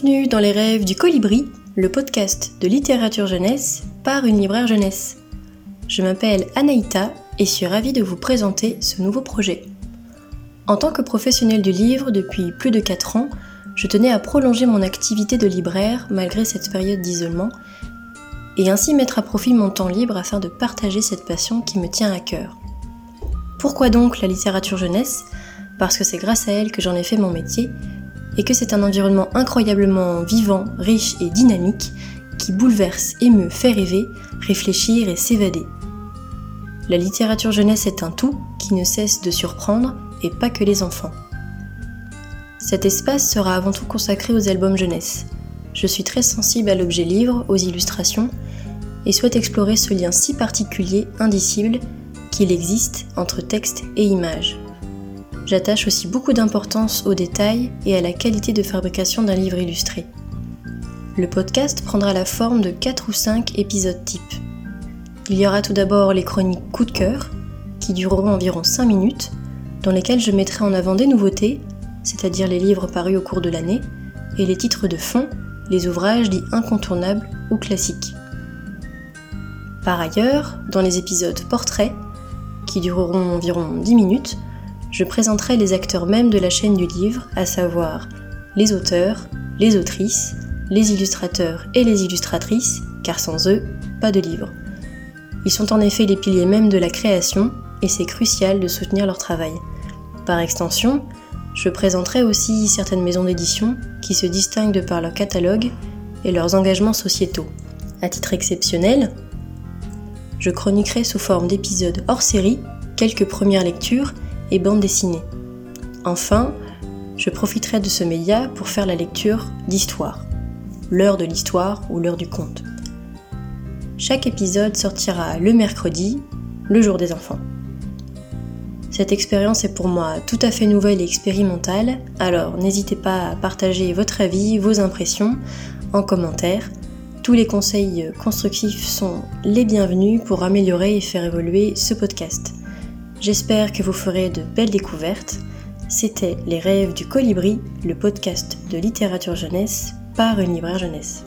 Bienvenue dans les rêves du colibri, le podcast de littérature jeunesse par une libraire jeunesse. Je m'appelle Anaïta et suis ravie de vous présenter ce nouveau projet. En tant que professionnelle du livre depuis plus de 4 ans, je tenais à prolonger mon activité de libraire malgré cette période d'isolement et ainsi mettre à profit mon temps libre afin de partager cette passion qui me tient à cœur. Pourquoi donc la littérature jeunesse? Parce que c'est grâce à elle que j'en ai fait mon métier et que c'est un environnement incroyablement vivant, riche et dynamique qui bouleverse me fait rêver, réfléchir et s'évader. La littérature jeunesse est un tout qui ne cesse de surprendre et pas que les enfants. Cet espace sera avant tout consacré aux albums jeunesse. Je suis très sensible à l'objet livre, aux illustrations, et souhaite explorer ce lien si particulier, indicible, qu'il existe entre texte et image. J'attache aussi beaucoup d'importance aux détails et à la qualité de fabrication d'un livre illustré. Le podcast prendra la forme de 4 ou 5 épisodes type. Il y aura tout d'abord les chroniques coup de cœur, qui dureront environ 5 minutes, dans lesquelles je mettrai en avant des nouveautés, c'est-à-dire les livres parus au cours de l'année, et les titres de fond, les ouvrages dits incontournables ou classiques. Par ailleurs, dans les épisodes portraits, qui dureront environ 10 minutes, je présenterai les acteurs mêmes de la chaîne du livre, à savoir les auteurs, les autrices, les illustrateurs et les illustratrices, car sans eux, pas de livre. Ils sont en effet les piliers mêmes de la création, et c'est crucial de soutenir leur travail. Par extension, je présenterai aussi certaines maisons d'édition qui se distinguent de par leur catalogue et leurs engagements sociétaux. À titre exceptionnel, je chroniquerai sous forme d'épisodes hors série quelques premières lectures et bande dessinée. Enfin, je profiterai de ce média pour faire la lecture d'histoire, l'heure de l'histoire ou l'heure du conte. Chaque épisode sortira le mercredi, le jour des enfants. Cette expérience est pour moi tout à fait nouvelle et expérimentale, alors n'hésitez pas à partager votre avis, vos impressions en commentaire. Tous les conseils constructifs sont les bienvenus pour améliorer et faire évoluer ce podcast. J'espère que vous ferez de belles découvertes. C'était Les rêves du colibri, le podcast de littérature jeunesse par une libraire jeunesse.